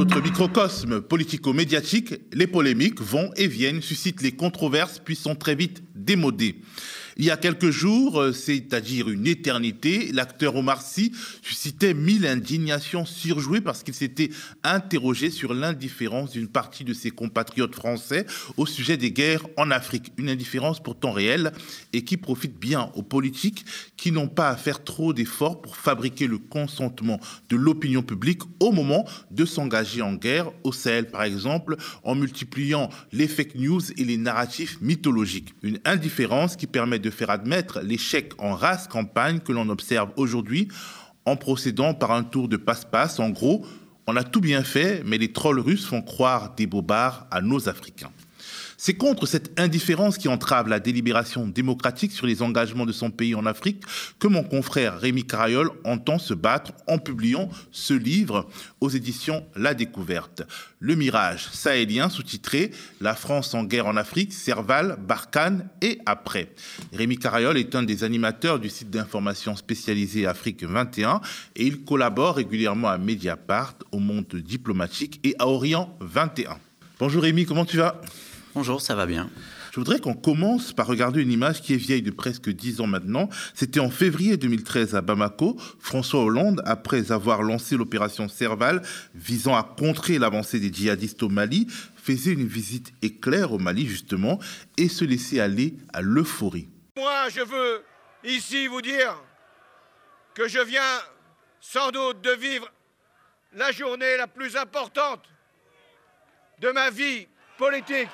notre microcosme politico-médiatique, les polémiques vont et viennent, suscitent les controverses, puis sont très vite démodées. Il y a quelques jours, euh, c'est-à-dire une éternité, l'acteur Omar Sy suscitait mille indignations surjouées parce qu'il s'était interrogé sur l'indifférence d'une partie de ses compatriotes français au sujet des guerres en Afrique. Une indifférence pourtant réelle et qui profite bien aux politiques qui n'ont pas à faire trop d'efforts pour fabriquer le consentement de l'opinion publique au moment de s'engager en guerre au Sahel, par exemple, en multipliant les fake news et les narratifs mythologiques. Une indifférence qui permet de faire admettre l'échec en race campagne que l'on observe aujourd'hui en procédant par un tour de passe-passe. En gros, on a tout bien fait, mais les trolls russes font croire des bobards à nos Africains. C'est contre cette indifférence qui entrave la délibération démocratique sur les engagements de son pays en Afrique que mon confrère Rémi Carayol entend se battre en publiant ce livre aux éditions La Découverte. Le Mirage sahélien sous-titré La France en guerre en Afrique, Serval, Barkhane et après. Rémi Carayol est un des animateurs du site d'information spécialisé Afrique 21 et il collabore régulièrement à Mediapart, au Monde diplomatique et à Orient 21. Bonjour Rémi, comment tu vas? Bonjour, ça va bien. Je voudrais qu'on commence par regarder une image qui est vieille de presque dix ans maintenant. C'était en février 2013 à Bamako. François Hollande, après avoir lancé l'opération Serval visant à contrer l'avancée des djihadistes au Mali, faisait une visite éclair au Mali justement et se laissait aller à l'euphorie. Moi, je veux ici vous dire que je viens sans doute de vivre la journée la plus importante de ma vie politique.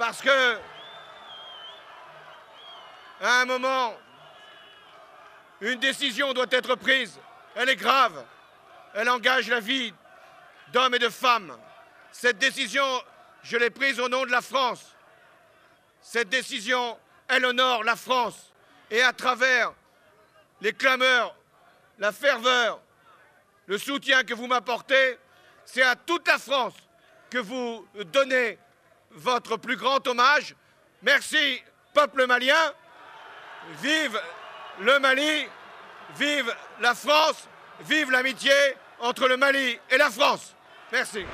Parce que, à un moment, une décision doit être prise. Elle est grave. Elle engage la vie d'hommes et de femmes. Cette décision, je l'ai prise au nom de la France. Cette décision, elle honore la France. Et à travers les clameurs, la ferveur, le soutien que vous m'apportez, c'est à toute la France que vous donnez votre plus grand hommage. Merci, peuple malien. Vive le Mali, vive la France, vive l'amitié entre le Mali et la France. Merci.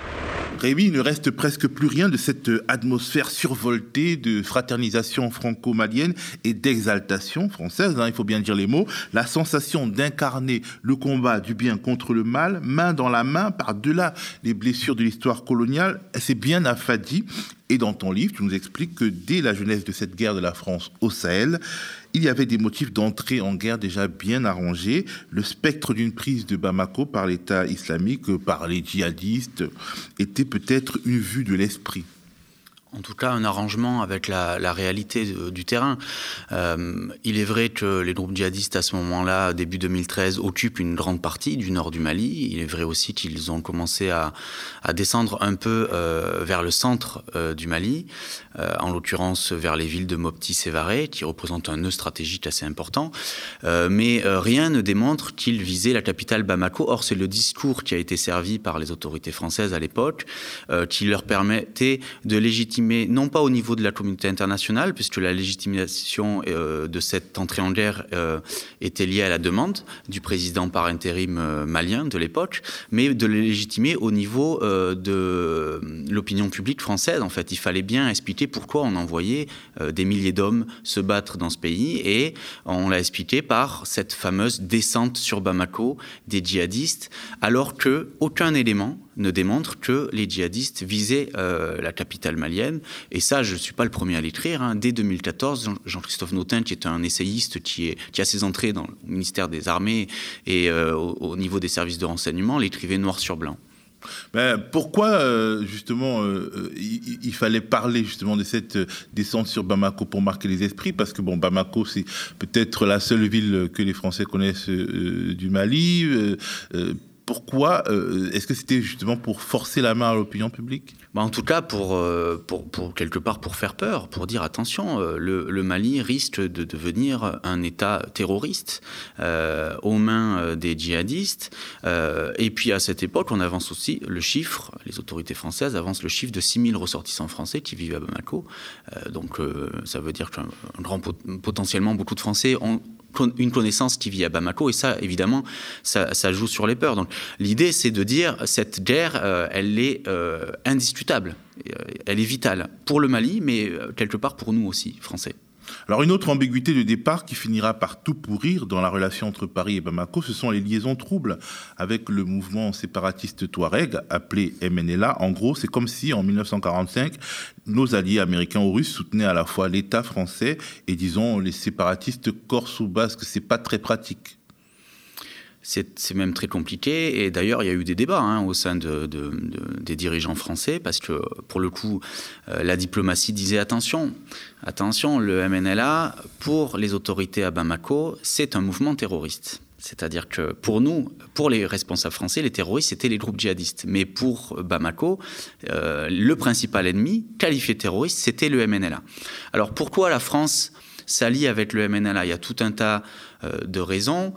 Rémi, il ne reste presque plus rien de cette atmosphère survoltée de fraternisation franco-malienne et d'exaltation française, hein, il faut bien dire les mots. La sensation d'incarner le combat du bien contre le mal, main dans la main, par-delà les blessures de l'histoire coloniale, c'est bien affadi. Et dans ton livre, tu nous expliques que dès la jeunesse de cette guerre de la France au Sahel, il y avait des motifs d'entrée en guerre déjà bien arrangés. Le spectre d'une prise de Bamako par l'État islamique, par les djihadistes, était peut-être une vue de l'esprit en tout cas un arrangement avec la, réalité du terrain. Euh, il est vrai que les groupes djihadistes à ce moment-là, début 2013, occupent une grande partie du nord du Mali. Il est vrai aussi qu'ils ont commencé à, descendre un peu euh, vers le centre euh, du Mali, en l'occurrence vers les villes de Mopti Sévaré, qui représentent un nœud stratégique assez important. mais rien ne démontre qu'ils visaient la capitale Bamako. Or, c'est le discours qui a été servi par les autorités françaises à l'époque, qui leur permettait de légitimer mais non pas au niveau de la communauté internationale, puisque la légitimation euh, de cette entrée en guerre euh, était liée à la demande du président par intérim euh, malien de l'époque, mais de la légitimer au niveau de l'opinion publique française. En fait, il fallait bien expliquer pourquoi on envoyait des milliers d'hommes se battre dans ce pays, et on l'a expliqué par cette fameuse descente sur Bamako des djihadistes, alors que aucun élément ne démontre que les djihadistes visaient euh, la capitale malienne. Et ça, je ne suis pas le premier à l'écrire. Hein. Dès 2014, Jean-Christophe Nautin, qui est un essayiste qui, a ses entrées dans le ministère des Armées et euh, au, niveau des services de renseignement, l'écrivait noir sur blanc. Ben, pourquoi euh, justement il, fallait parler justement de cette descente sur Bamako pour marquer les esprits? Parce que bon, Bamako c'est peut-être la seule ville que les Français connaissent du Mali pourquoi euh, Est-ce que c'était justement pour forcer la main à l'opinion publique? Bah En tout cas, euh, pour, quelque part pour faire peur, pour dire attention, euh, le, Mali risque de devenir un État terroriste aux mains des djihadistes. et puis à cette époque, on avance aussi le chiffre, les autorités françaises avancent le chiffre de 6000 ressortissants français qui vivent à Bamako. donc ça veut dire que grand, potentiellement beaucoup de Français ont une connaissance qui vit à Bamako, et ça, évidemment, ça, joue sur les peurs. Donc, l'idée, c'est de dire cette guerre, euh, elle est euh, indiscutable, elle est vitale pour le Mali, mais quelque part pour nous aussi, Français. Alors une autre ambiguïté de départ qui finira par tout pourrir dans la relation entre Paris et Bamako, ce sont les liaisons troubles avec le mouvement séparatiste Touareg appelé MNLA. En gros, c'est comme si en 1945, nos alliés américains ou russes soutenaient à la fois l'État français et disons les séparatistes corse ou basques. C'est pas très pratique c'est même très compliqué. Et d'ailleurs, il y a eu des débats hein, au sein de, des dirigeants français, parce que pour le coup, euh, la diplomatie disait attention, attention, le MNLA, pour les autorités à Bamako, c'est un mouvement terroriste. C'est-à-dire que pour nous, pour les responsables français, les terroristes, c'était les groupes djihadistes. Mais pour Bamako, euh, le principal ennemi, qualifié terroriste, c'était le MNLA. Alors pourquoi la France s'allie avec le MNLA Il y a tout un tas euh, de raisons.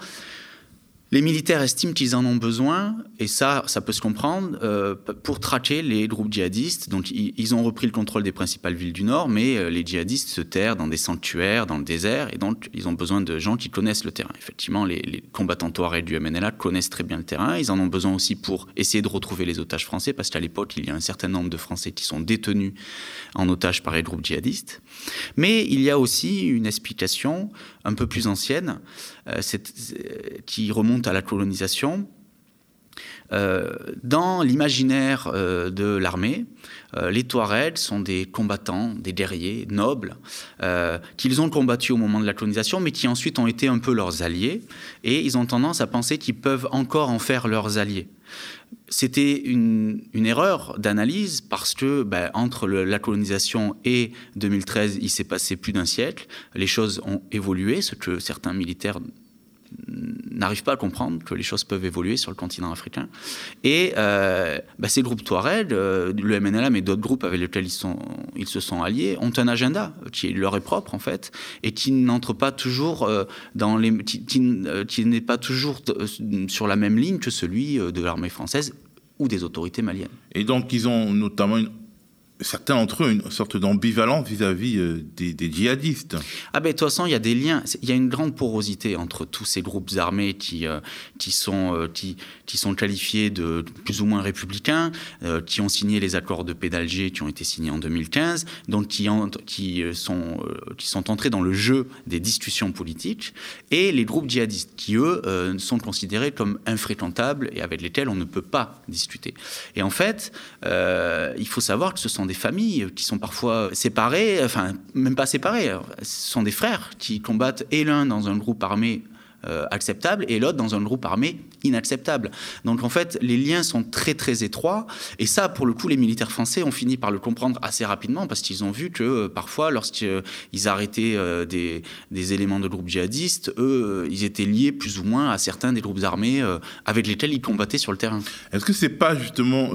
Les militaires estiment qu'ils en ont besoin, et ça, ça peut se comprendre, euh, pour traquer les groupes djihadistes. Donc, ils, ont repris le contrôle des principales villes du Nord, mais euh, les djihadistes se terrent dans des sanctuaires, dans le désert, et donc ils ont besoin de gens qui connaissent le terrain. Effectivement, les, combattants touaregs du MNLA connaissent très bien le terrain. Ils en ont besoin aussi pour essayer de retrouver les otages français, parce qu'à l'époque, il y a un certain nombre de Français qui sont détenus en otage par les groupes djihadistes. Mais il y a aussi une explication un peu plus ancienne, euh, qui remonte à la colonisation. Euh, dans l'imaginaire euh, de l'armée, les Touaregs sont des combattants, des guerriers nobles, qu'ils ont combattus au moment de la colonisation, mais qui ensuite ont été un peu leurs alliés, et ils ont tendance à penser qu'ils peuvent encore en faire leurs alliés. C'était une, erreur d'analyse parce que ben, entre la colonisation et 2013, il s'est passé plus d'un siècle. Les choses ont évolué, ce que certains militaires n'arrivent pas à comprendre que les choses peuvent évoluer sur le continent africain. Et euh, bah, ces groupes Touareg, euh, le MNLA, mais d'autres groupes avec lesquels ils, sont, ils se sont alliés, ont un agenda qui leur est propre, en fait, et qui n'entre pas toujours euh, dans les. qui, qui n'est pas toujours sur la même ligne que celui de l'armée française ou des autorités maliennes. Et donc, ils ont notamment une certains d'entre eux une sorte d'ambivalence vis-à-vis euh, des, djihadistes. Ah ben de toute façon, il y a des liens, il y a une grande porosité entre tous ces groupes armés qui, euh, qui, sont, euh, qui, sont qualifiés de plus ou moins républicains, qui ont signé les accords de paix d'Alger qui ont été signés en 2015, donc qui, qui, sont, qui sont entrés dans le jeu des discussions politiques, et les groupes djihadistes qui, eux, sont considérés comme infréquentables et avec lesquels on ne peut pas discuter. Et en fait, il faut savoir que ce sont des familles qui sont parfois séparées, enfin même pas séparées, ce sont des frères qui combattent et l'un dans un groupe armé euh, acceptable et l'autre dans un groupe armé inacceptable. Donc en fait, les liens sont très très étroits et ça, pour le coup, les militaires français ont fini par le comprendre assez rapidement parce qu'ils ont vu que euh, parfois, lorsqu'ils arrêtaient euh, des, des, éléments de groupes djihadistes, eux, ils étaient liés plus ou moins à certains des groupes armés avec lesquels ils combattaient sur le terrain. Est-ce que c'est pas justement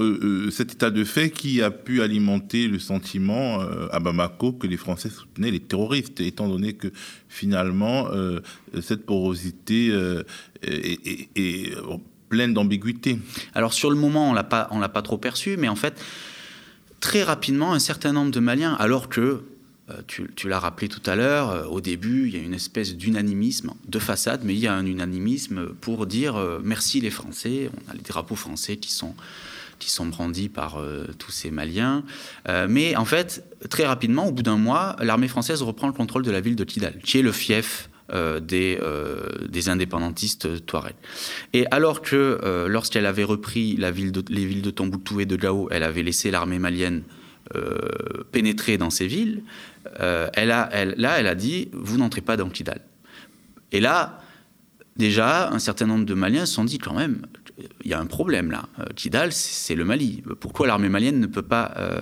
cet état de fait qui a pu alimenter le sentiment à Bamako que les Français soutenaient les terroristes, étant donné que finalement, cette porosité est, euh, pleine d'ambiguïté. Alors sur le moment, on l'a pas, on l'a pas trop perçu, mais en fait, très rapidement, un certain nombre de Maliens, alors que euh, tu, l'as rappelé tout à l'heure, euh, au début, il y a une espèce d'unanimisme de façade, mais il y a un unanimisme pour dire merci les Français. On a les drapeaux français qui sont qui sont brandis par tous ces Maliens. mais en fait, très rapidement, au bout d'un mois, l'armée française reprend le contrôle de la ville de Kidal, qui est le fief euh, des, euh, des, indépendantistes touaregs. Et alors que euh, lorsqu'elle avait repris la ville les villes de Tombouctou et de Gao, elle avait laissé l'armée malienne pénétrer dans ces villes, elle a, là, elle a dit, vous n'entrez pas dans Kidal. Et là, déjà, un certain nombre de Maliens se sont dit quand même, il y a un problème là. Euh, Kidal, c'est le Mali. Pourquoi l'armée malienne ne peut pas euh,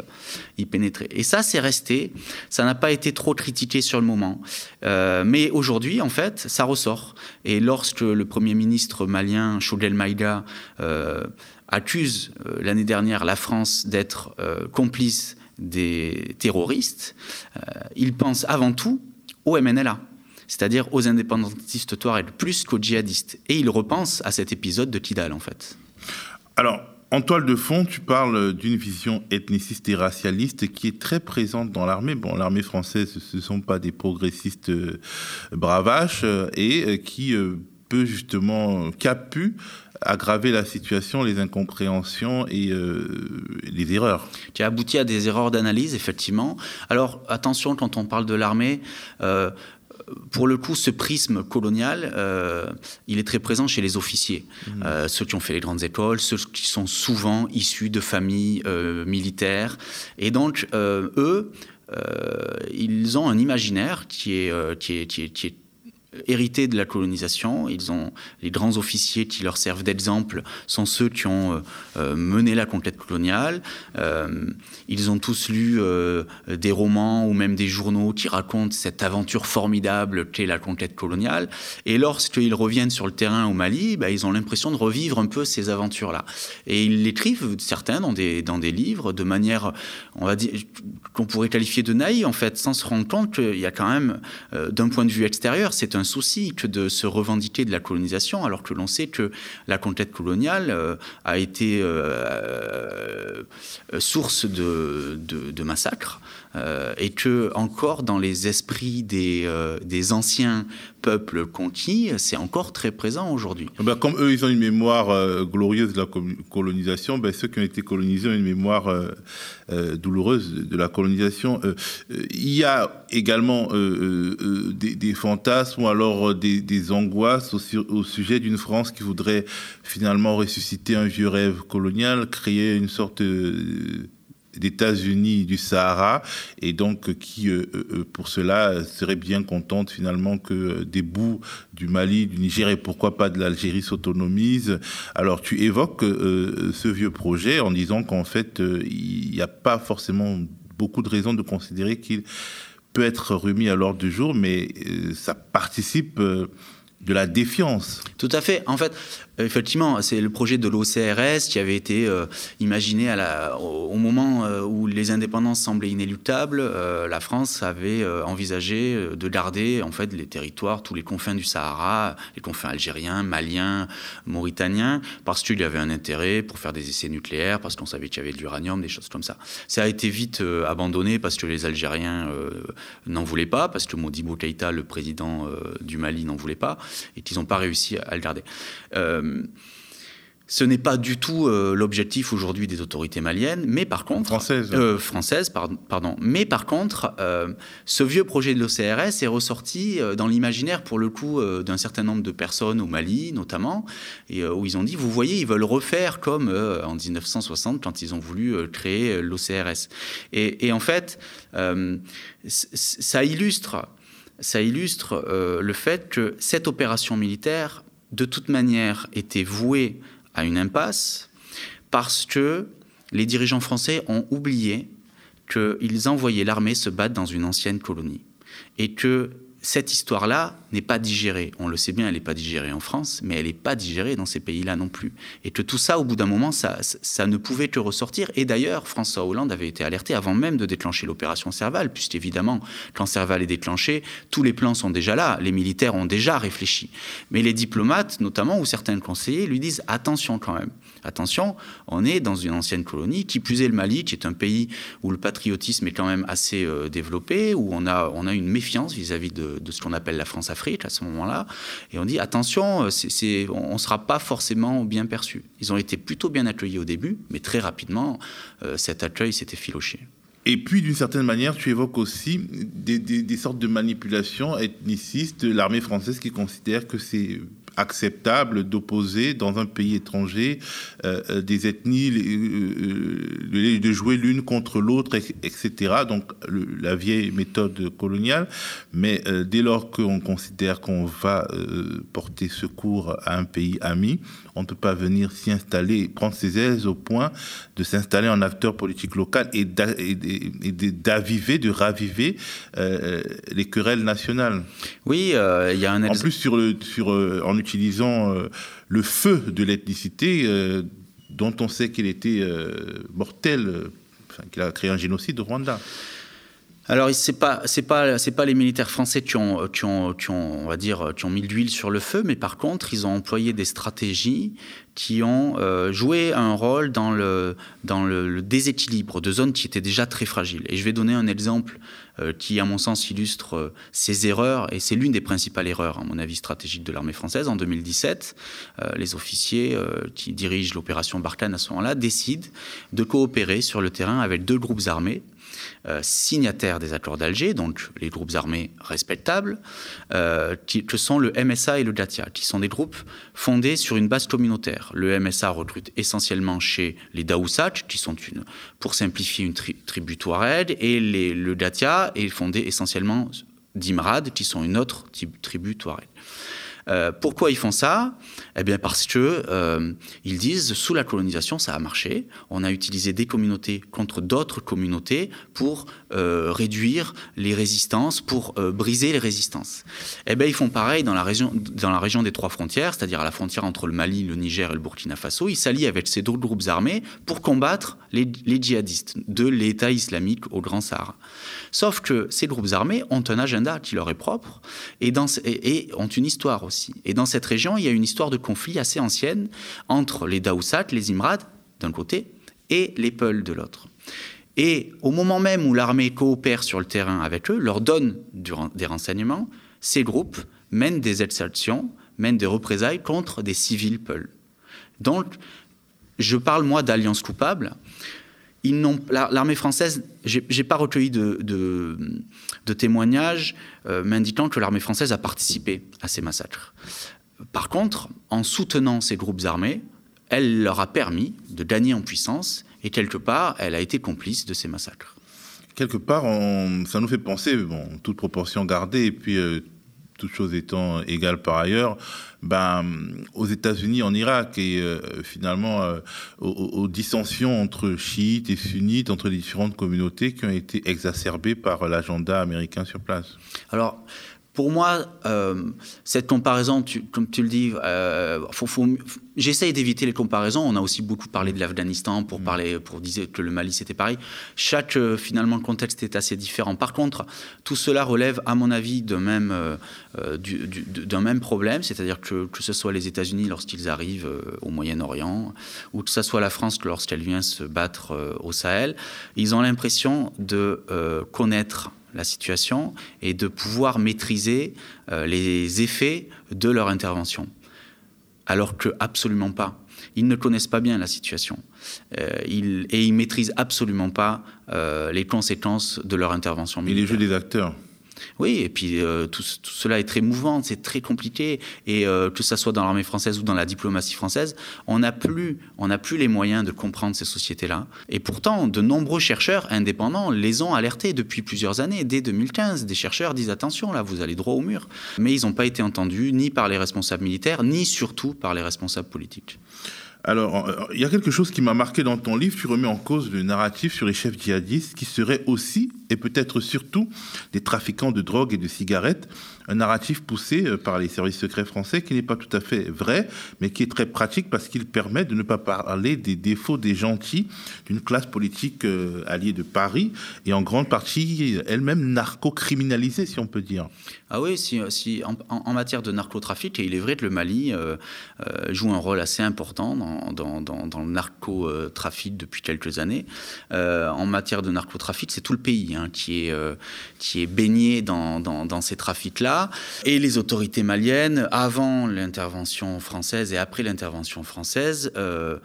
y pénétrer? Et ça, c'est resté. Ça n'a pas été trop critiqué sur le moment. Euh, mais aujourd'hui, en fait, ça ressort. Et lorsque le Premier ministre malien, Choguel Maïga, accuse l'année dernière la France d'être complice des terroristes, il pense avant tout au MNLA c'est-à-dire aux indépendantistes Touareg, plus qu'aux djihadistes. Et il repense à cet épisode de Kidal, en fait. Alors, En toile de fond, tu parles d'une vision ethniciste et racialiste qui est très présente dans l'armée. Bon, l'armée française, ce ne sont pas des progressistes euh, bravaches euh, et euh, qui peut justement, qui a pu aggraver la situation, les incompréhensions et les erreurs. Qui a abouti à des erreurs d'analyse, effectivement. Alors, attention, quand on parle de l'armée, pour le coup, ce prisme colonial, euh, il est très présent chez les officiers, mmh. euh, ceux qui ont fait les grandes écoles, ceux qui sont souvent issus de familles euh, militaires. Et donc, eux, ils ont un imaginaire qui est, qui est, qui est, qui est hérités de la colonisation. Ils ont les grands officiers qui leur servent d'exemple sont ceux qui ont euh, euh, mené la conquête coloniale. Euh, ils ont tous lu des romans ou même des journaux qui racontent cette aventure formidable qu'est la conquête coloniale. Et lorsqu'ils reviennent sur le terrain au Mali, bah, ils ont l'impression de revivre un peu ces aventures-là. Et ils l'écrivent certains dans des dans des livres de manière, on va dire, qu'on pourrait qualifier de naïve en fait, sans se rendre compte qu'il y a quand même, d'un point de vue extérieur, c'est un souci que de se revendiquer de la colonisation, alors que l'on sait que la conquête coloniale euh, a été euh, euh, source de, massacres. Et que encore dans les esprits des, anciens peuples conquis, c'est encore très présent aujourd'hui. Ah ben, comme eux, ils ont une mémoire glorieuse de la colonisation, ben, ceux qui ont été colonisés ont une mémoire douloureuse de la colonisation. il y a également des, fantasmes ou alors des, angoisses au, sujet d'une France qui voudrait finalement ressusciter un vieux rêve colonial, créer une sorte d'États-Unis du Sahara et donc qui euh, euh, euh, pour cela serait bien contente finalement que des bouts du Mali, du Niger et pourquoi pas de l'Algérie s'autonomisent. Alors tu évoques ce vieux projet en disant qu'en fait il n'y a pas forcément beaucoup de raisons de considérer qu'il peut être remis à l'ordre du jour, mais ça participe de la défiance. Tout à fait. En fait, effectivement, c'est le projet de l'OCRS qui avait été euh, imaginé au, moment euh, où les indépendances semblaient inéluctables. Euh, la France avait envisagé de garder en fait les territoires, tous les confins du Sahara, les confins algériens, maliens, mauritaniens, parce qu'il y avait un intérêt pour faire des essais nucléaires, parce qu'on savait qu'il y avait de l'uranium, des choses comme ça. Ça a été vite abandonné parce que les Algériens n'en voulaient pas, parce que Modibo Keïta, le président du Mali, n'en voulait pas et qu'ils n'ont pas réussi à le garder. Euh, ce n'est pas du tout euh, l'objectif aujourd'hui des autorités maliennes, mais par contre... Françaises. Euh, françaises, pardon, Mais par contre, ce vieux projet de l'OCRS est ressorti dans l'imaginaire, pour le coup, d'un certain nombre de personnes au Mali, notamment, et, où ils ont dit, vous voyez, ils veulent refaire comme en 1960, quand ils ont voulu créer l'OCRS. Et, et, en fait, ça illustre ça illustre le fait que cette opération militaire, de toute manière, était vouée à une impasse parce que les dirigeants français ont oublié qu'ils envoyaient l'armée se battre dans une ancienne colonie et que cette histoire-là n'est pas digérée. On le sait bien, elle n'est pas digérée en France, mais elle n'est pas digérée dans ces pays-là non plus. Et que tout ça, au bout d'un moment, ça, ne pouvait que ressortir. Et d'ailleurs, François Hollande avait été alerté avant même de déclencher l'opération Serval, puisqu'évidemment, quand Serval est déclenché, tous les plans sont déjà là, les militaires ont déjà réfléchi. Mais les diplomates, notamment, ou certains conseillers, lui disent attention quand même. Attention, on est dans une ancienne colonie, qui plus est le Mali, qui est un pays où le patriotisme est quand même assez euh, développé, où on a, on a une méfiance vis-à-vis de, ce qu'on appelle la France-Afrique à ce moment-là. Et on dit attention, c'est, on ne sera pas forcément bien perçu. Ils ont été plutôt bien accueillis au début, mais très rapidement, euh, cet accueil s'était filoché. Et puis, d'une certaine manière, tu évoques aussi des, des sortes de manipulations ethnicistes de l'armée française qui considère que c'est acceptable d'opposer dans un pays étranger euh, euh, des ethnies, euh, de jouer l'une contre l'autre, etc. Donc la vieille méthode coloniale. Mais dès lors qu'on considère qu'on va porter secours à un pays ami, on ne peut pas venir s'y installer, prendre ses aises au point de s'installer en acteur politique local et d'aviver, de raviver les querelles nationales. Oui, il y a un... En plus, sur le, sur, en utilisant euh, le feu de l'ethnicité, euh, dont on sait qu'il était euh, mortel, qu'il a créé un génocide au Rwanda. alors, c'est pas, pas, les militaires français qui ont, mis l'huile sur le feu, mais par contre, ils ont employé des stratégies qui ont joué un rôle dans le, le, déséquilibre de zones qui étaient déjà très fragiles. Et je vais donner un exemple qui, à mon sens, illustre euh, ces erreurs, et c'est l'une des principales erreurs, à mon avis, stratégiques de l'armée française. En 2017, les officiers qui dirigent l'opération Barkhane à ce moment-là décident de coopérer sur le terrain avec deux groupes armés euh, signataires des accords d'Alger, donc les groupes armés respectables, euh, que sont le MSA et le Datia, qui sont des groupes fondés sur une base communautaire. Le MSA recrute essentiellement chez les Daoussat, qui sont une, pour simplifier, une tribu Touareg, et le Datia est fondé essentiellement d'Imrad, qui sont une autre tribu Touareg. Euh, pourquoi ils font ça? Eh bien parce que euh, ils disent sous la colonisation ça a marché. On a utilisé des communautés contre d'autres communautés pour euh, réduire les résistances, pour briser les résistances. Eh bien ils font pareil dans la région dans la région des trois frontières, c'est-à-dire à la frontière entre le Mali, le Niger et le Burkina Faso. Ils s'allient avec ces deux groupes armés pour combattre les, djihadistes de l'État islamique au Grand Sahara. Sauf que ces groupes armés ont un agenda qui leur est propre et, et, ont une histoire aussi. Et dans cette région, il y a une histoire de conflit assez ancienne entre les Daoussat, les Imrad d'un côté et les Peuls de l'autre. Et au moment même où l'armée coopère sur le terrain avec eux, leur donne des renseignements, ces groupes mènent des exactions, mènent des représailles contre des civils Peuls. Donc, je parle moi d'alliance coupable l'armée française, j'ai pas recueilli de, témoignages euh, m'indiquant que l'armée française a participé à ces massacres. Par contre, en soutenant ces groupes armés, elle leur a permis de gagner en puissance et quelque part, elle a été complice de ces massacres. Quelque part, ça nous fait penser, bon, toute proportion gardée, et puis euh, toutes choses étant égales par ailleurs, ben, aux États-Unis, en Irak, et euh, finalement euh, aux, dissensions entre chiites et sunnites, entre les différentes communautés qui ont été exacerbées par l'agenda américain sur place. Alors, pour moi, euh, cette comparaison, comme tu le dis, euh, j'essaye d'éviter les comparaisons. On a aussi beaucoup parlé de l'Afghanistan pour mm. parler, pour dire que le Mali c'était pareil. Chaque euh, finalement contexte est assez différent. Par contre, tout cela relève, à mon avis, d'un même, d'un même problème, c'est-à-dire que que ce soit les États-Unis lorsqu'ils arrivent au Moyen-Orient, ou que ce soit la France lorsqu'elle vient se battre au Sahel, ils ont l'impression de connaître la situation et de pouvoir maîtriser euh, les effets de leur intervention. Alors que absolument pas. Ils ne connaissent pas bien la situation euh, ils, et ils maîtrisent absolument pas euh, les conséquences de leur intervention. Militaire. Et les jeux des acteurs oui, et puis euh, tout, cela est très mouvant, c'est très compliqué, et euh, que ce soit dans l'armée française ou dans la diplomatie française, on n'a plus, on plus les moyens de comprendre ces sociétés-là. Et pourtant, de nombreux chercheurs indépendants les ont alertés depuis plusieurs années. Dès 2015, des chercheurs disent attention, là, vous allez droit au mur. Mais ils n'ont pas été entendus ni par les responsables militaires, ni surtout par les responsables politiques. Alors, euh, il y a quelque chose qui m'a marqué dans ton livre. Tu remets en cause le narratif sur les chefs djihadistes qui seraient aussi, et peut-être surtout, des trafiquants de drogue et de cigarettes un narratif poussé euh, par les services secrets français qui n'est pas tout à fait vrai, mais qui est très pratique parce qu'il permet de ne pas parler des défauts des gentils d'une classe politique euh, alliée de Paris et en grande partie elle-même narco-criminalisée, si on peut dire. Ah oui, si, en, matière de narcotrafic, et il est vrai que le Mali euh, joue un rôle assez important dans, dans, dans, le narcotrafic depuis quelques années. en matière de narcotrafic, c'est tout le pays hein, qui, est, qui est baigné dans ces trafics-là et les autorités maliennes, avant l'intervention française et après l'intervention française, euh,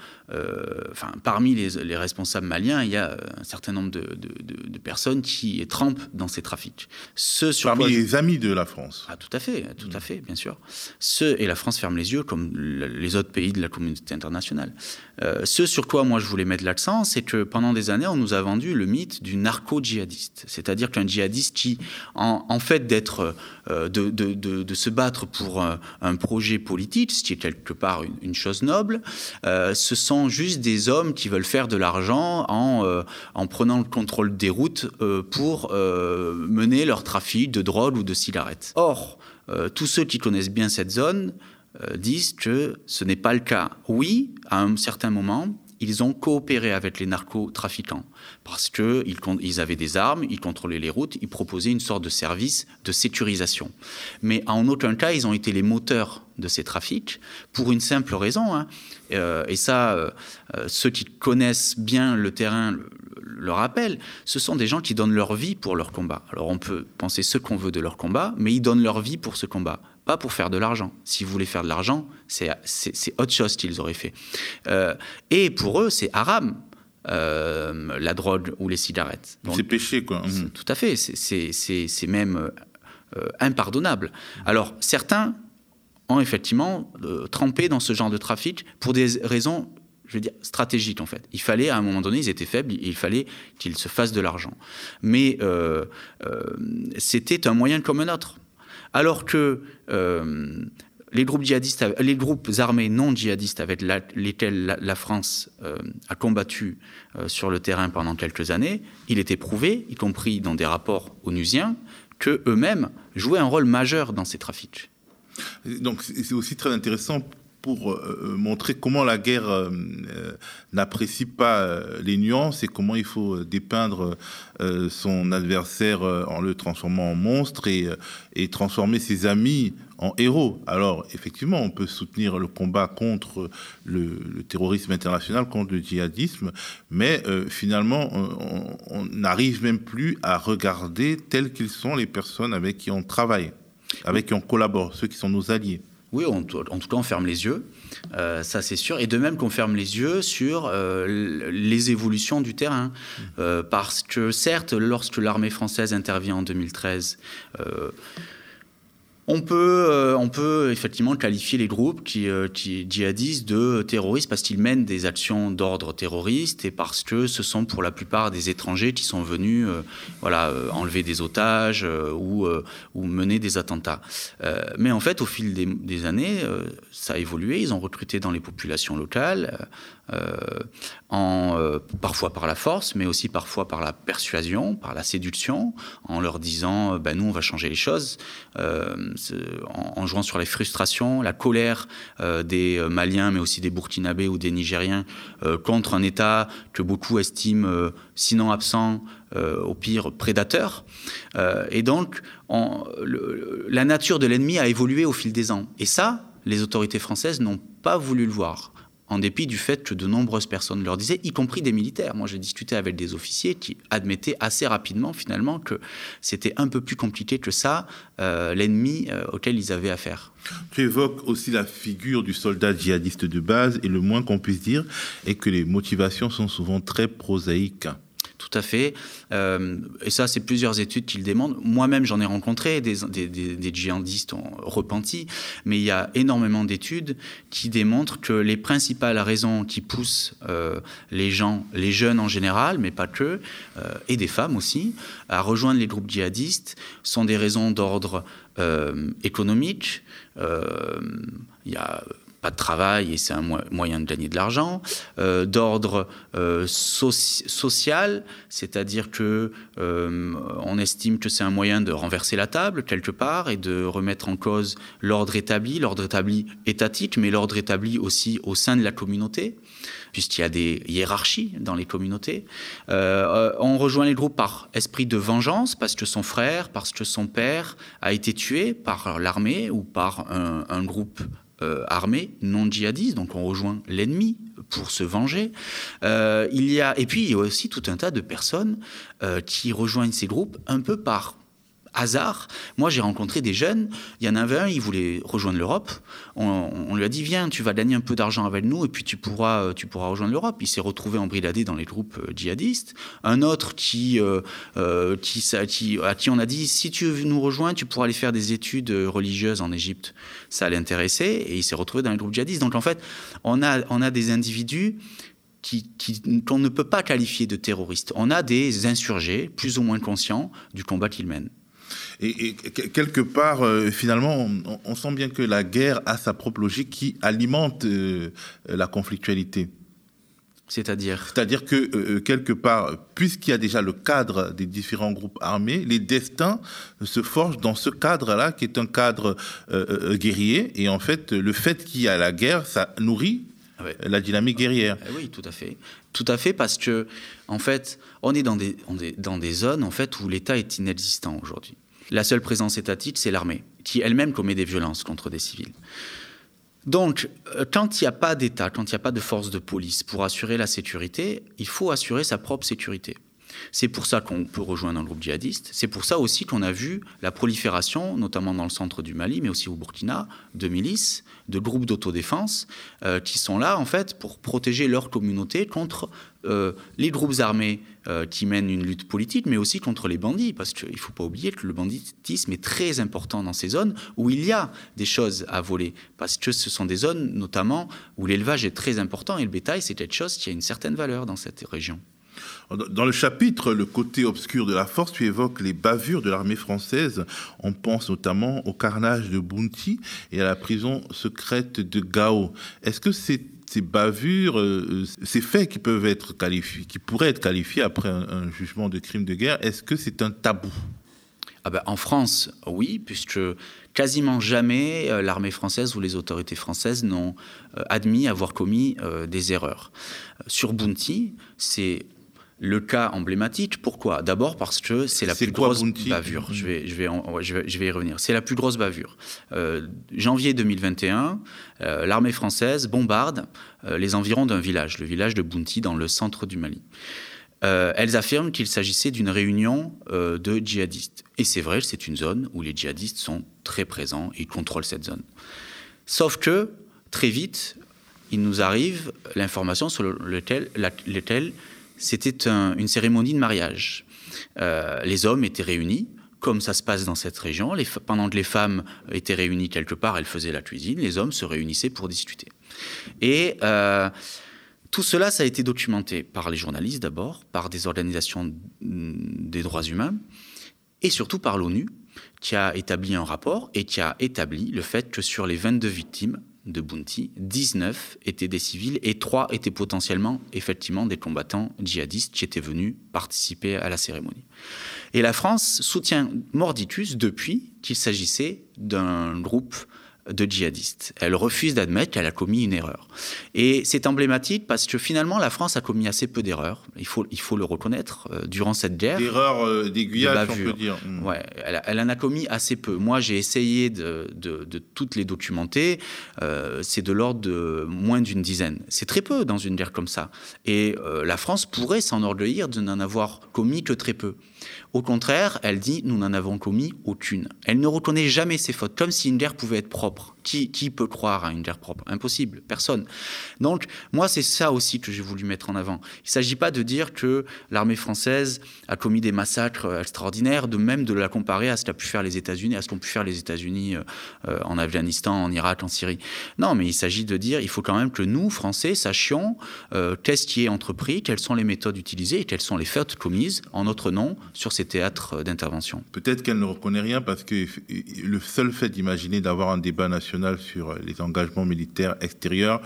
enfin, parmi les, responsables maliens, il y a un certain nombre de, personnes qui trempent dans ces trafics. Ceux sur parmi les amis de la France. Ah, tout à fait, tout à fait, bien sûr. Ceux, et la France ferme les yeux comme les autres pays de la communauté internationale. Euh, ce sur quoi moi je voulais mettre l'accent, c'est que pendant des années, on nous a vendu le mythe du narco-djihadiste. C'est-à-dire qu'un djihadiste qui, en, fait d'être, euh, de, se battre pour un, projet politique, ce qui est quelque part une, chose noble, ce sont juste des hommes qui veulent faire de l'argent en, euh, en prenant le contrôle des routes euh, pour euh, mener leur trafic de drogue ou de cigarettes. Or, tous ceux qui connaissent bien cette zone disent que ce n'est pas le cas. Oui, à un certain moment, ils ont coopéré avec les narcotrafiquants parce qu'ils ils avaient des armes, ils contrôlaient les routes, ils proposaient une sorte de service de sécurisation. Mais en aucun cas, ils ont été les moteurs de ces trafics pour une simple raison. Hein. Euh, et ça, euh, euh, ceux qui connaissent bien le terrain le, le, rappellent. Ce sont des gens qui donnent leur vie pour leur combat. Alors on peut penser ce qu'on veut de leur combat, mais ils donnent leur vie pour ce combat pas pour faire de l'argent. S'ils voulaient faire de l'argent, c'est autre chose qu'ils auraient fait. Euh, et pour eux, c'est haram. La drogue ou les cigarettes. C'est péché, quoi. Mmh. Tout à fait. C'est même impardonnable. Alors, certains ont effectivement trempé dans ce genre de trafic pour des raisons je veux dire, stratégiques en fait. Il fallait, à un moment donné, ils étaient faibles, il fallait qu'ils se fassent de l'argent. Mais c'était un moyen comme un autre. Alors que euh, les groupes djihadistes, les groupes armés non djihadistes avec lesquels la, France euh, a combattu euh, sur le terrain pendant quelques années, il était prouvé, y compris dans des rapports onusiens, que eux-mêmes jouaient un rôle majeur dans ces trafics. Donc c'est aussi très intéressant pour euh, montrer comment la guerre euh, euh, n'apprécie pas les nuances et comment il faut dépeindre son adversaire en le transformant en monstre et, et, transformer ses amis en héros. Alors effectivement, on peut soutenir le combat contre le, terrorisme international, contre le djihadisme, mais finalement, on n'arrive même plus à regarder telles qu'ils sont les personnes avec qui on travaille, avec qui on collabore, ceux qui sont nos alliés. Oui, en tout cas, on ferme les yeux, euh, ça c'est sûr. Et de même qu'on ferme les yeux sur euh, les évolutions du terrain. Euh, parce que certes, lorsque l'armée française intervient en 2013, on peut, euh, on peut effectivement qualifier les groupes qui, euh, qui djihadistes de terroristes parce qu'ils mènent des actions d'ordre terroriste et parce que ce sont pour la plupart des étrangers qui sont venus euh, voilà, enlever des otages ou, ou mener des attentats. mais en fait, au fil des, des années, ça a évolué. Ils ont recruté dans les populations locales. Euh, en, euh, parfois par la force, mais aussi parfois par la persuasion, par la séduction, en leur disant euh, ben, nous, on va changer les choses, en, jouant sur les frustrations, la colère des Maliens, mais aussi des Burkinabés ou des Nigériens contre un État que beaucoup estiment, sinon absent, au pire prédateur. et donc, la nature de l'ennemi a évolué au fil des ans. Et ça, les autorités françaises n'ont pas voulu le voir en dépit du fait que de nombreuses personnes leur disaient, y compris des militaires. Moi, j'ai discuté avec des officiers qui admettaient assez rapidement, finalement, que c'était un peu plus compliqué que ça, euh, l'ennemi euh, auquel ils avaient affaire. Tu évoques aussi la figure du soldat djihadiste de base, et le moins qu'on puisse dire est que les motivations sont souvent très prosaïques. Tout à fait. Euh, et ça, c'est plusieurs études qui le démontrent. Moi-même, j'en ai rencontré des, des, djihadistes repentis, mais il y a énormément d'études qui démontrent que les principales raisons qui poussent euh, les gens, les jeunes en général, mais pas que, euh, et des femmes aussi, à rejoindre les groupes djihadistes sont des raisons d'ordre économique. Il y a de travail et c'est un moyen de gagner de l'argent, euh, d'ordre euh, social, c'est-à-dire que euh, on estime que c'est un moyen de renverser la table quelque part et de remettre en cause l'ordre établi, l'ordre établi étatique, mais l'ordre établi aussi au sein de la communauté, puisqu'il y a des hiérarchies dans les communautés. on rejoint les groupes par esprit de vengeance, parce que son frère, parce que son père a été tué par l'armée ou par un groupe euh, non djihadistes, donc on rejoint l'ennemi pour se venger. Euh, il y a, et puis il y a aussi tout un tas de personnes euh, qui rejoignent ces groupes un peu par hasard. Moi, j'ai rencontré des jeunes. Il y en avait un, il voulait rejoindre l'Europe. On, lui a dit Viens, tu vas gagner un peu d'argent avec nous et puis tu pourras, euh, tu pourras rejoindre l'Europe. Il s'est retrouvé embridadé dans les groupes euh, djihadistes. Un autre euh, qui, à qui on a dit Si tu veux nous rejoindre, tu pourras aller faire des études religieuses en Égypte. Ça l'intéressait et il s'est retrouvé dans les groupes djihadistes. Donc en fait, on a, on a des individus qu'on ne peut pas qualifier de terroristes. On a des insurgés, plus ou moins conscients du combat qu'ils mènent. Et, quelque part, euh, finalement, on, sent bien que la guerre a sa propre logique qui alimente euh, la conflictualité. C'est-à-dire C'est-à-dire que, euh, quelque part, puisqu'il y a déjà le cadre des différents groupes armés, les destins se forgent dans ce cadre-là, qui est un cadre guerrier. Et en fait, le fait qu'il y a la guerre, ça nourrit la dynamique guerrière. Eh oui, tout à fait. Tout à fait, parce que, en fait, on est dans des, zones en fait, où l'État est inexistant aujourd'hui. La seule présence étatique, c'est l'armée, qui elle-même commet des violences contre des civils. Donc, euh, quand il n'y a pas d'État, quand il n'y a pas de force de police pour assurer la sécurité, il faut assurer sa propre sécurité. C'est pour ça qu'on peut rejoindre un groupe djihadiste. C'est pour ça aussi qu'on a vu la prolifération, notamment dans le centre du Mali, mais aussi au Burkina, de milices, de groupes d'autodéfense euh, qui sont là en fait pour protéger leur communauté contre euh, les groupes armés euh, qui mènent une lutte politique, mais aussi contre les bandits, parce qu'il ne faut pas oublier que le banditisme est très important dans ces zones où il y a des choses à voler, parce que ce sont des zones notamment où l'élevage est très important et le bétail c'est quelque chose qui a une certaine valeur dans cette région. Dans le chapitre Le côté obscur de la force, tu évoques les bavures de l'armée française. On pense notamment au carnage de Bounty et à la prison secrète de Gao. Est-ce que ces bavures, euh, ces faits qui peuvent être qualifiés, qui pourraient être qualifiés après un, jugement de crime de guerre, est-ce que c'est un tabou? Ah ben, en France, oui, puisque quasiment jamais euh, l'armée française ou les autorités françaises n'ont euh, admis avoir commis des erreurs. Sur Bounty, c'est le cas emblématique. Pourquoi? D'abord parce que c'est la plus grosse bavure. Je vais, je, vais, je, vais, y revenir. C'est la plus grosse bavure. Euh, janvier 2021, euh, l'armée française bombarde euh, les environs d'un village, le village de Bounty, dans le centre du Mali. elles affirment qu'il s'agissait d'une réunion de djihadistes. Et c'est vrai, c'est une zone où les djihadistes sont très présents, ils contrôlent cette zone. Sauf que, très vite, il nous arrive l'information sur laquelle, c'était une cérémonie de mariage. Euh, les hommes étaient réunis, comme ça se passe dans cette région. pendant que les femmes étaient réunies quelque part, elles faisaient la cuisine, les hommes se réunissaient pour discuter. Et euh, tout cela, ça a été documenté par les journalistes d'abord, par des organisations des droits humains, et surtout par l'ONU, qui a établi un rapport et qui a établi le fait que sur les 22 victimes, de Bounty, 19 étaient des civils et 3 étaient potentiellement effectivement des combattants djihadistes qui étaient venus participer à la cérémonie. Et la France soutient Mordicus depuis qu'il s'agissait d'un groupe de djihadistes. Elle refuse d'admettre qu'elle a commis une erreur. Et c'est emblématique parce que finalement, la France a commis assez peu d'erreurs. Il faut, il faut le reconnaître euh, durant cette guerre. D'erreurs euh, d'aiguillage, on peut dire. Hmm. Ouais, elle, en a commis assez peu. Moi, j'ai essayé de, de, toutes les documenter. Euh, c'est de l'ordre de moins d'une dizaine. C'est très peu dans une guerre comme ça. Et la France pourrait s'enorgueillir de n'en avoir commis que très peu. Au contraire, elle dit nous n'en avons commis aucune. Elle ne reconnaît jamais ses fautes, comme si une guerre pouvait être propre. Qui, peut croire à une guerre propre? Impossible, personne. Donc, moi, c'est ça aussi que j'ai voulu mettre en avant. Il ne s'agit pas de dire que l'armée française a commis des massacres extraordinaires, de même de la comparer à ce qu'a pu faire les États-Unis, à ce qu'ont pu faire les États-Unis euh, euh, en Afghanistan, en Irak, en Syrie. Non, mais il s'agit de dire il faut quand même que nous, Français, sachions euh, qu'est-ce qui est entrepris, quelles sont les méthodes utilisées et quelles sont les fautes commises en notre nom sur ces théâtres d'intervention. Peut-être qu'elle ne reconnaît rien parce que le seul fait d'imaginer d'avoir un débat national sur les engagements militaires extérieurs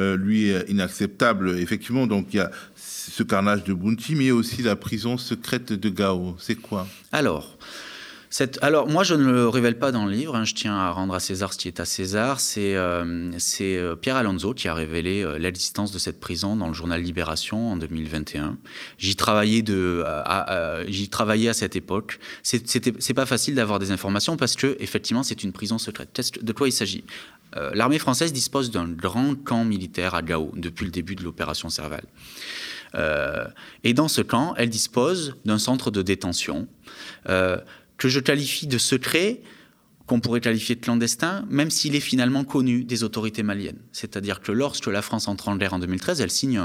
euh, lui est inacceptable. Effectivement, donc il y a ce carnage de Bounty, mais aussi la prison secrète de Gao. C'est quoi? Alors, alors, moi, je ne le révèle pas dans le livre. Hein. je tiens à rendre à César ce qui est à César. C'est euh, euh, Pierre Alonso qui a révélé euh, l'existence de cette prison dans le journal Libération en 2021. J'y travaillais, à cette époque. C'est pas facile d'avoir des informations parce que, effectivement, c'est une prison secrète. De quoi il s'agit? L'armée française dispose d'un grand camp militaire à Gao depuis le début de l'opération Serval. et dans ce camp, elle dispose d'un centre de détention que je qualifie de secret, qu'on pourrait qualifier de clandestin, même s'il est finalement connu des autorités maliennes. C'est-à-dire que lorsque la France entre en guerre en 2013, elle signe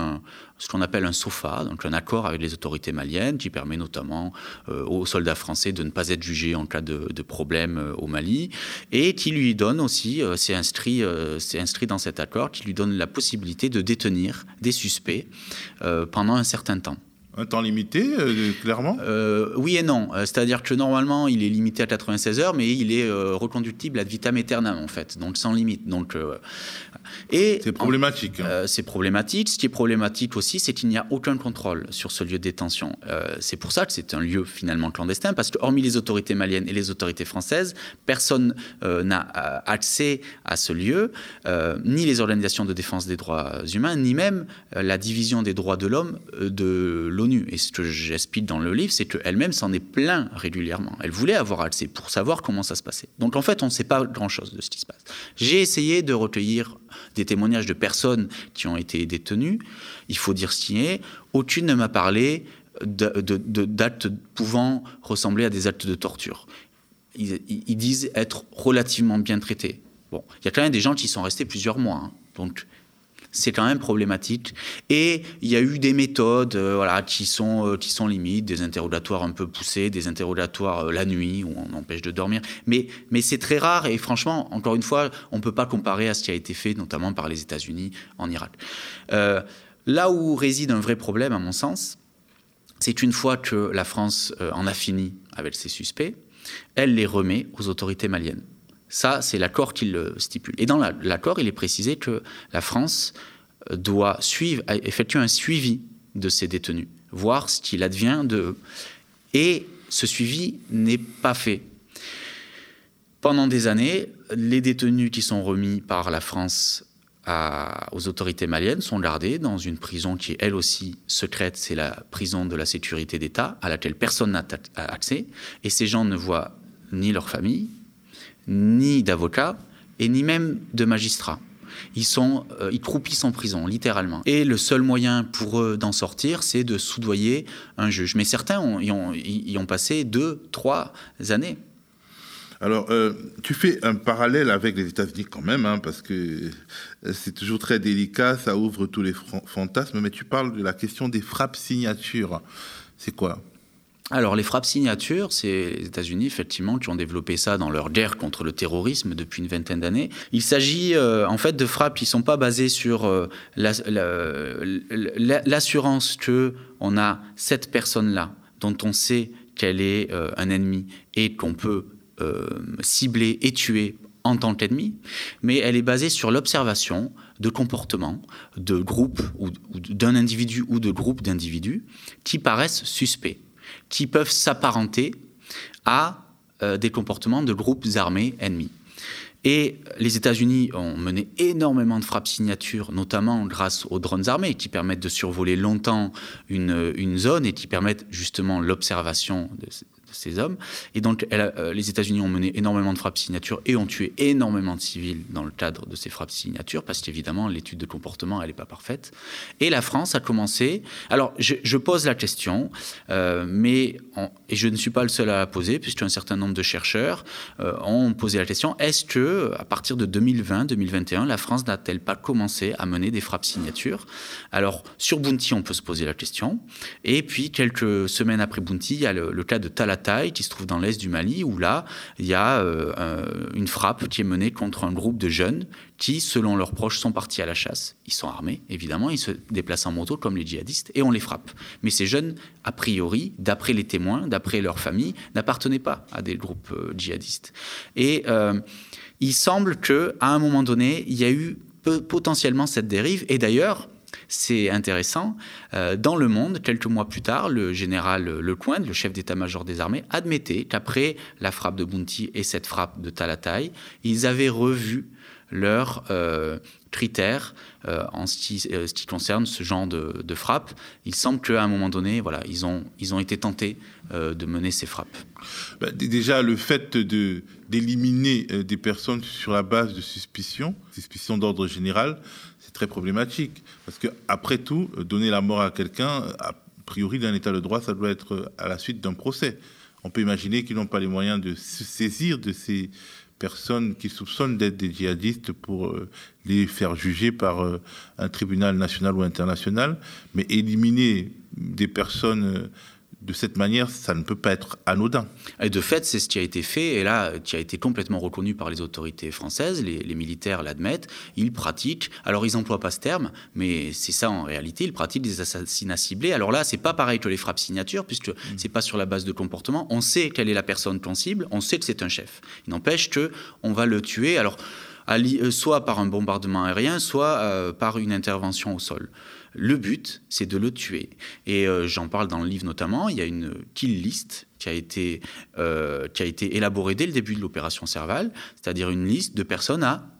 ce qu'on appelle un SOFA, donc un accord avec les autorités maliennes, qui permet notamment euh, aux soldats français de ne pas être jugés en cas de, problème euh, au Mali, et qui lui donne aussi, euh, c'est inscrit dans cet accord, qui lui donne la possibilité de détenir des suspects pendant un certain temps. Un temps limité, euh, clairement? Euh, Oui et non. Euh, c'est-à-dire que normalement, il est limité à 96 heures, mais il est reconductible ad vitam aeternam, en fait, donc sans limite. Donc, et c'est problématique. Hein. c'est problématique. Ce qui est problématique aussi, c'est qu'il n'y a aucun contrôle sur ce lieu de détention. c'est pour ça que c'est un lieu finalement clandestin, parce que hormis les autorités maliennes et les autorités françaises, personne n'a accès à ce lieu, ni les organisations de défense des droits humains, ni même la division des droits de l'homme de l'ONU et ce que j'explique dans le livre, c'est qu'elle-même s'en est plaint régulièrement. Elle voulait avoir accès pour savoir comment ça se passait. Donc en fait, on ne sait pas grand-chose de ce qui se passe. J'ai essayé de recueillir des témoignages de personnes qui ont été détenues. Il faut dire ce qui est. Aucune ne m'a parlé d'actes pouvant ressembler à des actes de torture. Ils, disent être relativement bien traités. Bon, il y a quand même des gens qui sont restés plusieurs mois. Hein. Donc c'est quand même problématique. Et il y a eu des méthodes euh, voilà, qui, sont, euh, qui sont limites, des interrogatoires un peu poussés, des interrogatoires euh, la nuit où on empêche de dormir. Mais, mais c'est très rare et franchement, encore une fois, on ne peut pas comparer à ce qui a été fait notamment par les États-Unis en Irak. là où réside un vrai problème, à mon sens, c'est une fois que la France en a fini avec ses suspects, elle les remet aux autorités maliennes. Ça, c'est l'accord qui le stipule. Et dans l'accord, il est précisé que la France euh, doit suivre, effectuer un suivi de ces détenus, voir ce qu'il advient de. Et ce suivi n'est pas fait. Pendant des années, les détenus qui sont remis par la France aux autorités maliennes sont gardés dans une prison qui est elle aussi secrète, c'est la prison de la sécurité d'État, à laquelle personne n'a accès. Et ces gens ne voient ni leur famille, ni d'avocats et ni même de magistrats. Ils, sont, euh, ils croupissent en prison, littéralement. Et le seul moyen pour eux d'en sortir, c'est de soudoyer un juge. Mais certains y, ont, y ont passé deux, trois années. Alors, euh, tu fais un parallèle avec les États-Unis quand même, hein, parce que c'est toujours très délicat, ça ouvre tous les fantasmes, mais tu parles de la question des frappes signatures. C'est quoi? Alors les frappes signatures, c'est les États-Unis effectivement qui ont développé ça dans leur guerre contre le terrorisme depuis une vingtaine d'années. Il s'agit euh, en fait de frappes qui ne sont pas basées sur euh, l'assurance on a cette personne-là dont on sait qu'elle est euh, un ennemi et qu'on peut cibler et tuer en tant qu'ennemi, mais elle est basée sur l'observation de comportements de groupes ou d'un individu ou de groupes d'individus qui paraissent suspects qui peuvent s'apparenter à euh, des comportements de groupes armés ennemis. Et les États-Unis ont mené énormément de frappes signatures, notamment grâce aux drones armés, qui permettent de survoler longtemps une, zone et qui permettent justement l'observation de, ces hommes. Et donc, euh, les États-Unis ont mené énormément de frappes signatures et ont tué énormément de civils dans le cadre de ces frappes signatures, parce qu'évidemment, l'étude de comportement, elle n'est pas parfaite. Et la France a commencé. Alors, je, pose la question, euh, mais et je ne suis pas le seul à la poser, puisqu'un certain nombre de chercheurs euh, ont posé la question est-ce que, à partir de 2020-2021, la France n'a-t-elle pas commencé à mener des frappes signatures? Alors, sur Bounty, on peut se poser la question. Et puis, quelques semaines après Bounty, il y a le, le cas de Talat qui se trouve dans l'est du Mali, où là, il y a euh, une frappe qui est menée contre un groupe de jeunes qui, selon leurs proches, sont partis à la chasse. Ils sont armés, évidemment, ils se déplacent en moto comme les djihadistes, et on les frappe. Mais ces jeunes, a priori, d'après les témoins, d'après leur famille, n'appartenaient pas à des groupes euh, djihadistes. Et euh, il semble qu'à un moment donné, il y a eu potentiellement cette dérive, et d'ailleurs, c'est intéressant. Euh, dans Le Monde, quelques mois plus tard, le général Lecointe, le chef d'état-major des armées, admettait qu'après la frappe de Bounty et cette frappe de Talatay, ils avaient revu leurs euh, critères euh, en ce qui, concerne ce genre de, frappe. Il semble qu'à un moment donné, voilà, ils ont, ils ont été tentés de mener ces frappes. Bah, déjà, le fait d'éliminer des personnes sur la base de suspicions, suspicions d'ordre général, très problématique. Parce que après tout, donner la mort à quelqu'un, a priori, d'un état de droit, ça doit être à la suite d'un procès. On peut imaginer qu'ils n'ont pas les moyens de se saisir de ces personnes qui soupçonnent d'être des djihadistes pour euh, les faire juger par euh, un tribunal national ou international, mais éliminer des personnes euh, de cette manière, ça ne peut pas être anodin. Et de fait, c'est ce qui a été fait, et là, qui a été complètement reconnu par les autorités françaises, les, militaires l'admettent, ils pratiquent, alors ils n'emploient pas ce terme, mais c'est ça en réalité, ils pratiquent des assassinats ciblés. Alors là, c'est pas pareil que les frappes signatures, puisque mm. c'est pas sur la base de comportement, on sait quelle est la personne qu'on cible, on sait que c'est un chef. Il n'empêche que on va le tuer, alors euh, soit par un bombardement aérien, soit euh, par une intervention au sol. Le but, c'est de le tuer. Et euh, j'en parle dans le livre notamment. Il y a une kill list qui a été, euh, qui a été élaborée dès le début de l'opération Serval, c'est-à-dire une liste de personnes à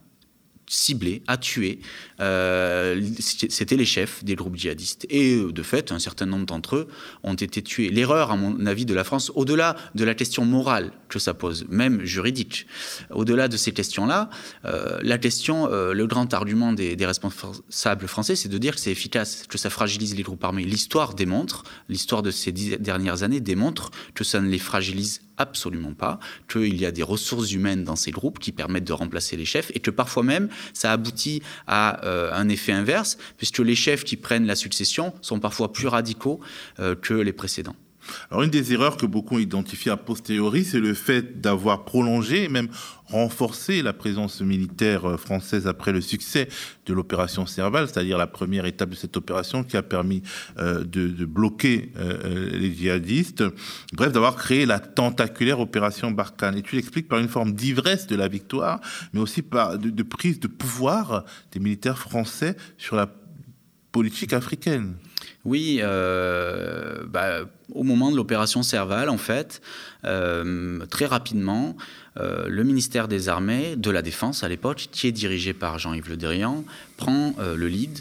ciblés, à tuer. Euh, c'était les chefs des groupes djihadistes. Et euh, de fait, un certain nombre d'entre eux ont été tués. L'erreur, à mon avis, de la France, au-delà de la question morale que ça pose, même juridique, au-delà de ces questions-là, euh, la question, le grand argument des, des responsables français, c'est de dire que c'est efficace, que ça fragilise les groupes armés. L'histoire démontre, l'histoire de ces dix dernières années démontre que ça ne les fragilise absolument pas, qu'il y a des ressources humaines dans ces groupes qui permettent de remplacer les chefs et que parfois même ça aboutit à euh, un effet inverse, puisque les chefs qui prennent la succession sont parfois plus radicaux euh, que les précédents. Alors une des erreurs que beaucoup ont identifiées a posteriori, c'est le fait d'avoir prolongé et même renforcé la présence militaire euh, française après le succès de l'opération Serval, c'est-à-dire la première étape de cette opération qui a permis euh, de, bloquer euh, les djihadistes. Bref, d'avoir créé la tentaculaire opération Barkhane. Et tu l'expliques par une forme d'ivresse de la victoire, mais aussi par de, prise de pouvoir des militaires français sur la politique africaine. Oui, euh, bah, au moment de l'opération Serval, en fait, euh, très rapidement, euh, le ministère des Armées, de la Défense à l'époque, qui est dirigé par Jean-Yves Le Drian, prend le lead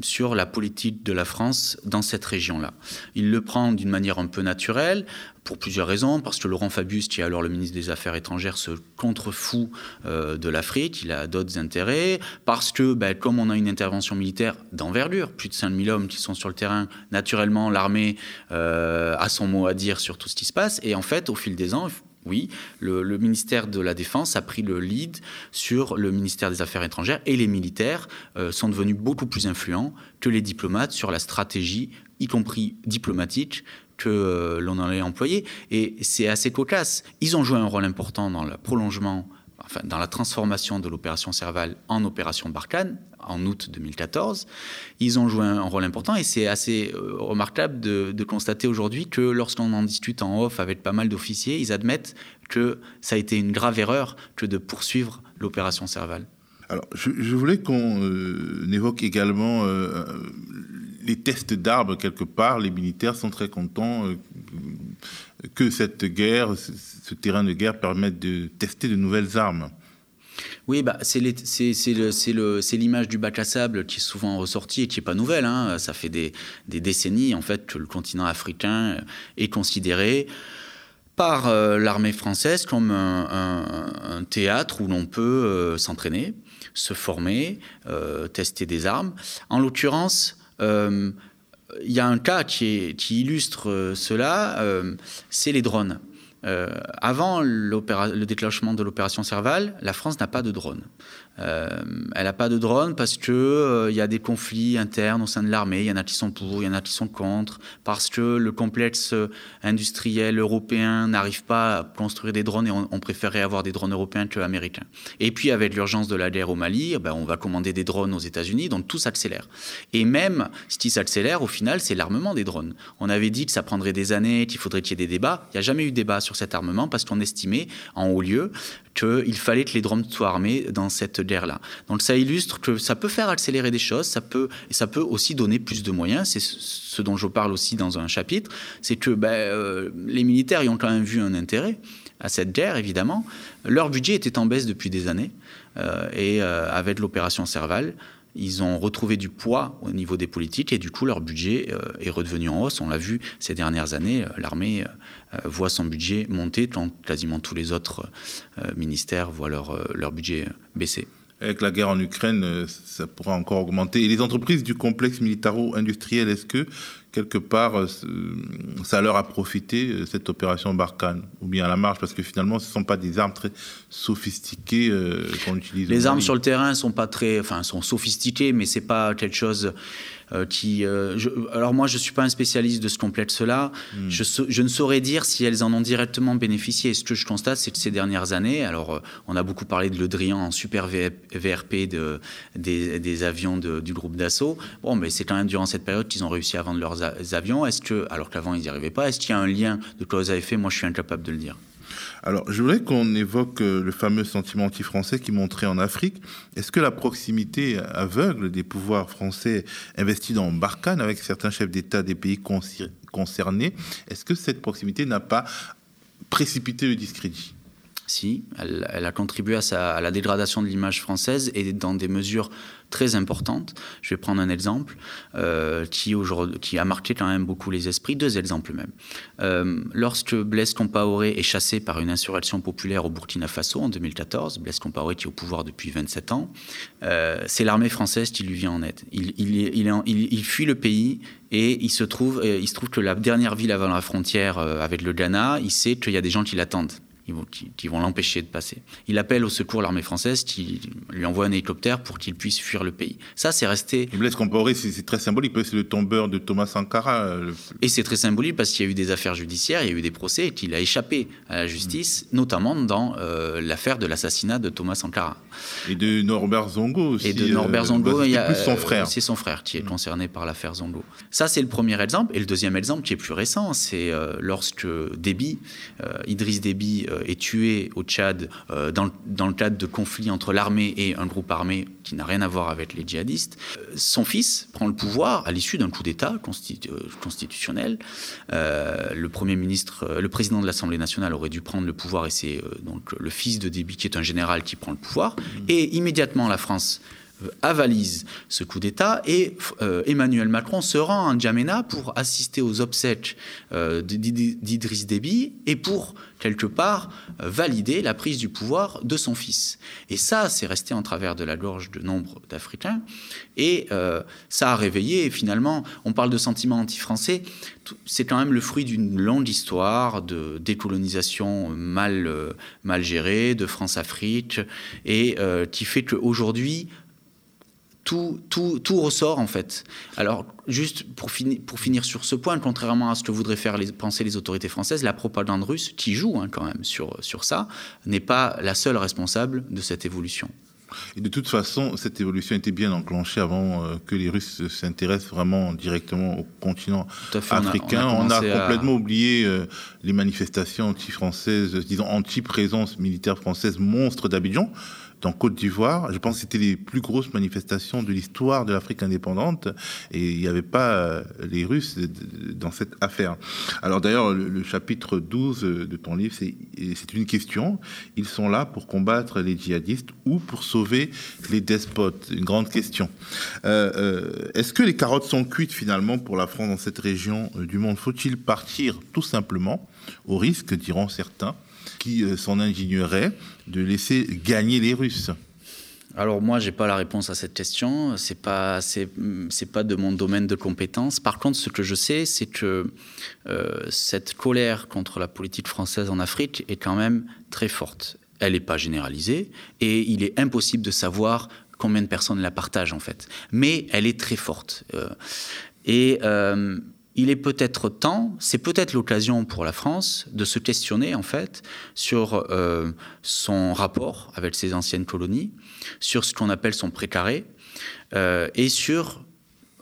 sur la politique de la France dans cette région-là. Il le prend d'une manière un peu naturelle, pour plusieurs raisons, parce que Laurent Fabius, qui est alors le ministre des Affaires étrangères, se contrefout euh, de l'Afrique, il a d'autres intérêts, parce que ben, comme on a une intervention militaire d'envergure, plus de 5000 hommes qui sont sur le terrain, naturellement l'armée euh, a son mot à dire sur tout ce qui se passe, et en fait, au fil des ans, oui, le, ministère de la Défense a pris le lead sur le ministère des Affaires étrangères et les militaires euh, sont devenus beaucoup plus influents que les diplomates sur la stratégie, y compris diplomatique, que euh, l'on en a employé. Et c'est assez cocasse. Ils ont joué un rôle important dans le prolongement, dans la transformation de l'opération Serval en opération Barkhane en août 2014. Ils ont joué un rôle important et c'est assez euh, remarquable de, constater aujourd'hui que lorsqu'on en discute en off avec pas mal d'officiers, ils admettent que ça a été une grave erreur que de poursuivre l'opération Serval. Alors, je, voulais qu'on euh, évoque également euh, les tests d'armes quelque part. Les militaires sont très contents que cette guerre, ce terrain de guerre permette de tester de nouvelles armes. Oui, bah, c'est l'image du bac à sable qui est souvent ressortie et qui n'est pas nouvelle. Hein. Ça fait des, décennies en fait que le continent africain est considéré par euh, l'armée française comme un, théâtre où l'on peut euh, s'entraîner, se former, euh, tester des armes. En l'occurrence, il y a un cas qui illustre cela, c'est les drones. Euh, avant le déclenchement de l'opération Serval, la France n'a pas de drone. Euh, elle n'a pas de drone parce que euh, il y a des conflits internes au sein de l'armée. Il y en a qui sont pour, il y en a qui sont contre, parce que le complexe industriel européen n'arrive pas à construire des drones et on, préférait avoir des drones européens que américains. Et puis avec l'urgence de la guerre au Mali, eh ben, on va commander des drones aux États-Unis, donc tout s'accélère. Et même ce qui s'accélère, au final, c'est l'armement des drones. On avait dit que ça prendrait des années, qu'il faudrait qu'il y ait des débats. Il n'y a jamais eu de débat sur cet armement parce qu'on estimait en haut lieu qu'il fallait que les drones soient armés dans cette guerre-là. Donc ça illustre que ça peut faire accélérer des choses, ça peut, ça peut aussi donner plus de moyens. C'est ce dont je parle aussi dans un chapitre, c'est que ben, euh, les militaires y ont quand même vu un intérêt à cette guerre, évidemment. Leur budget était en baisse depuis des années, euh, et euh, avec l'opération Serval, ils ont retrouvé du poids au niveau des politiques et du coup leur budget est redevenu en hausse. On l'a vu ces dernières années, l'armée voit son budget monter quand quasiment tous les autres ministères voient leur, leur budget baisser avec la guerre en Ukraine, euh, ça pourra encore augmenter. Et les entreprises du complexe militaro-industriel, est-ce que quelque part euh, ça leur a profité euh, cette opération Barkhane ou bien à la marge parce que finalement ce ne sont pas des armes très sophistiquées qu'on utilise. Les armes sur le terrain sont pas très, enfin sont sophistiquées, mais c'est pas quelque chose qui, alors moi, je ne suis pas un spécialiste de ce. Hmm. Je, je, ne saurais dire si elles en ont directement bénéficié. Ce que je constate, c'est que ces dernières années, alors on a beaucoup parlé de Le Drian en super VRP de, des, avions du groupe d'assaut. Bon, mais c'est quand même durant cette période qu'ils ont réussi à vendre leurs avions. Est-ce que, alors qu'avant ils n'y arrivaient pas, est-ce qu'il y a un lien de cause à effet Moi, je suis incapable de le dire. Alors, je voudrais qu'on évoque euh, le fameux sentiment anti-français qui montrait en Afrique. Est-ce que la proximité aveugle des pouvoirs français investis dans Barkhane avec certains chefs d'État des pays concernés, est-ce que cette proximité n'a pas précipité le discrédit? Elle, a contribué à, la dégradation de l'image française et dans des mesures très importantes. Je vais prendre un exemple euh, qui, a marqué quand même beaucoup les esprits, deux exemples même. Euh, lorsque Blaise Compaoré est chassé par une insurrection populaire au Burkina Faso en 2014, Blaise Compaoré qui est au pouvoir depuis 27 ans, euh, c'est l'armée française qui lui vient en aide. Il, fuit le pays et il se trouve que la dernière ville avant la frontière avec le Ghana, il sait qu'il y a des gens qui l'attendent qui, vont l'empêcher de passer. Il appelle au secours l'armée française qui lui envoie un hélicoptère pour qu'il puisse fuir le pays. Ça, c'est resté. Il laisse comparer, c'est très symbolique, parce que c'est le tombeur de Thomas Sankara. Euh, et c'est très symbolique parce qu'il y a eu des affaires judiciaires, il y a eu des procès et qu'il a échappé à la justice, notamment dans euh, l'affaire de l'assassinat de Thomas Sankara. Et de Norbert Zongo aussi. Et de Norbert euh, Zongo, il y a son frère. C'est son frère qui est mm. concerné par l'affaire Zongo. Ça, c'est le premier exemple. Et le deuxième exemple, qui est plus récent, c'est lorsque Déby, Idriss Déby, est tué au Tchad euh, dans, le cadre de conflits entre l'armée et un groupe armé qui n'a rien à voir avec les djihadistes. Euh, son fils prend le pouvoir à l'issue d'un coup d'État euh, constitutionnel. le premier ministre, le président de l'Assemblée nationale aurait dû prendre le pouvoir et c'est donc le fils de Déby qui est un général qui prend le pouvoir. Mmh. Et immédiatement la France avalise ce coup d'État et euh, Emmanuel Macron se rend à N'Djamena pour assister aux obsèques euh, d'Idriss Déby et pour, quelque part, valider la prise du pouvoir de son fils. Et ça, c'est resté en travers de la gorge de nombre d'Africains et euh, ça a réveillé, finalement, on parle de sentiments anti-français, c'est quand même le fruit d'une longue histoire de décolonisation mal, mal gérée, de France-Afrique, et qui fait qu'aujourd'hui, tout, tout, tout, ressort en fait. Alors, juste pour, pour, finir sur ce point, contrairement à ce que voudraient faire les, penser les autorités françaises, la propagande russe, qui joue hein, quand même sur, sur ça, n'est pas la seule responsable de cette évolution. Et de toute façon, cette évolution était bien enclenchée avant euh, que les Russes s'intéressent vraiment directement au continent africain. On a, complètement oublié euh, les manifestations anti-françaises, disons anti-présence militaire française monstre d'Abidjan en Côte d'Ivoire. Je pense que c'était les plus grosses manifestations de l'histoire de l'Afrique indépendante et il n'y avait pas euh, les Russes dans cette affaire. Alors d'ailleurs, le, chapitre 12 de ton livre, c'est une question. Ils sont là pour combattre les djihadistes ou pour sauver les despotes Une grande question. Euh, euh, est-ce que les carottes sont cuites finalement pour la France dans cette région du monde? Faut-il partir tout simplement au risque, diront certains, qui euh, s'en indignerait de laisser gagner les Russes alors moi, j'ai pas la réponse à cette question. C'est pas c'est pas de mon domaine de compétence. Par contre, ce que je sais, c'est que euh, cette colère contre la politique française en Afrique est quand même très forte. Elle n'est pas généralisée et il est impossible de savoir combien de personnes la partagent en fait. Mais elle est très forte. Euh, et il est peut-être temps, c'est peut-être l'occasion pour la France de se questionner en fait sur euh, son rapport avec ses anciennes colonies, sur ce qu'on appelle son précaré, euh, et sur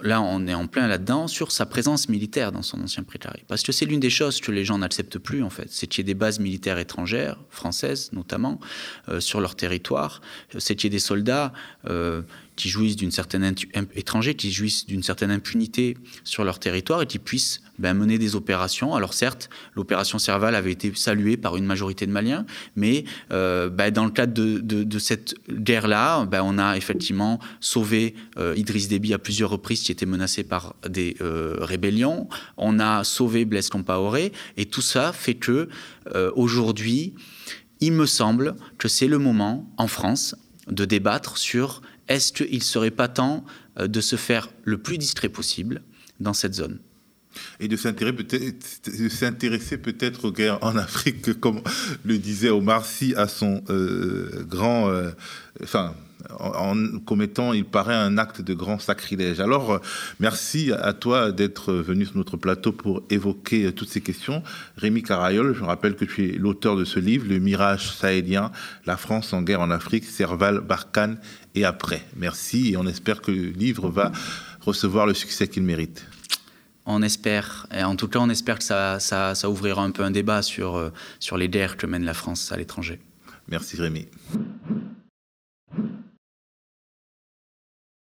là on est en plein là-dedans, sur sa présence militaire dans son ancien précaré. Parce que c'est l'une des choses que les gens n'acceptent plus, en fait. C'est qu'il y ait des bases militaires étrangères, françaises notamment, euh, sur leur territoire. C'est qu'il y ait des soldats euh, qui jouissent d'une certaine étrangers qui jouissent d'une certaine impunité sur leur territoire et qui puissent ben, mener des opérations. Alors certes, l'opération Serval avait été saluée par une majorité de Maliens, mais euh, ben, dans le cadre de, cette guerre-là, ben, on a effectivement sauvé euh, Idriss Déby à plusieurs reprises qui était menacé par des euh, rébellions. On a sauvé Blaise Compaoré et tout ça fait que aujourd'hui, il me semble que c'est le moment en France de débattre sur est-ce qu'il ne serait pas temps de se faire le plus discret possible dans cette zone et de s'intéresser peut-être aux guerres en Afrique, comme le disait Omar Sy à son euh, grand, euh, enfin, en commettant, il paraît, un acte de grand sacrilège. Alors, merci à toi d'être venu sur notre plateau pour évoquer toutes ces questions. Rémi Carayol, je rappelle que tu es l'auteur de ce livre, Le Mirage sahélien, la France en guerre en Afrique, Serval, Barkhane et après. Merci et on espère que le livre va recevoir le succès qu'il mérite on espère, et en tout cas, on espère que ça, ça, ouvrira un peu un débat sur, euh, sur les guerres que mène la France à l'étranger. Merci Rémi.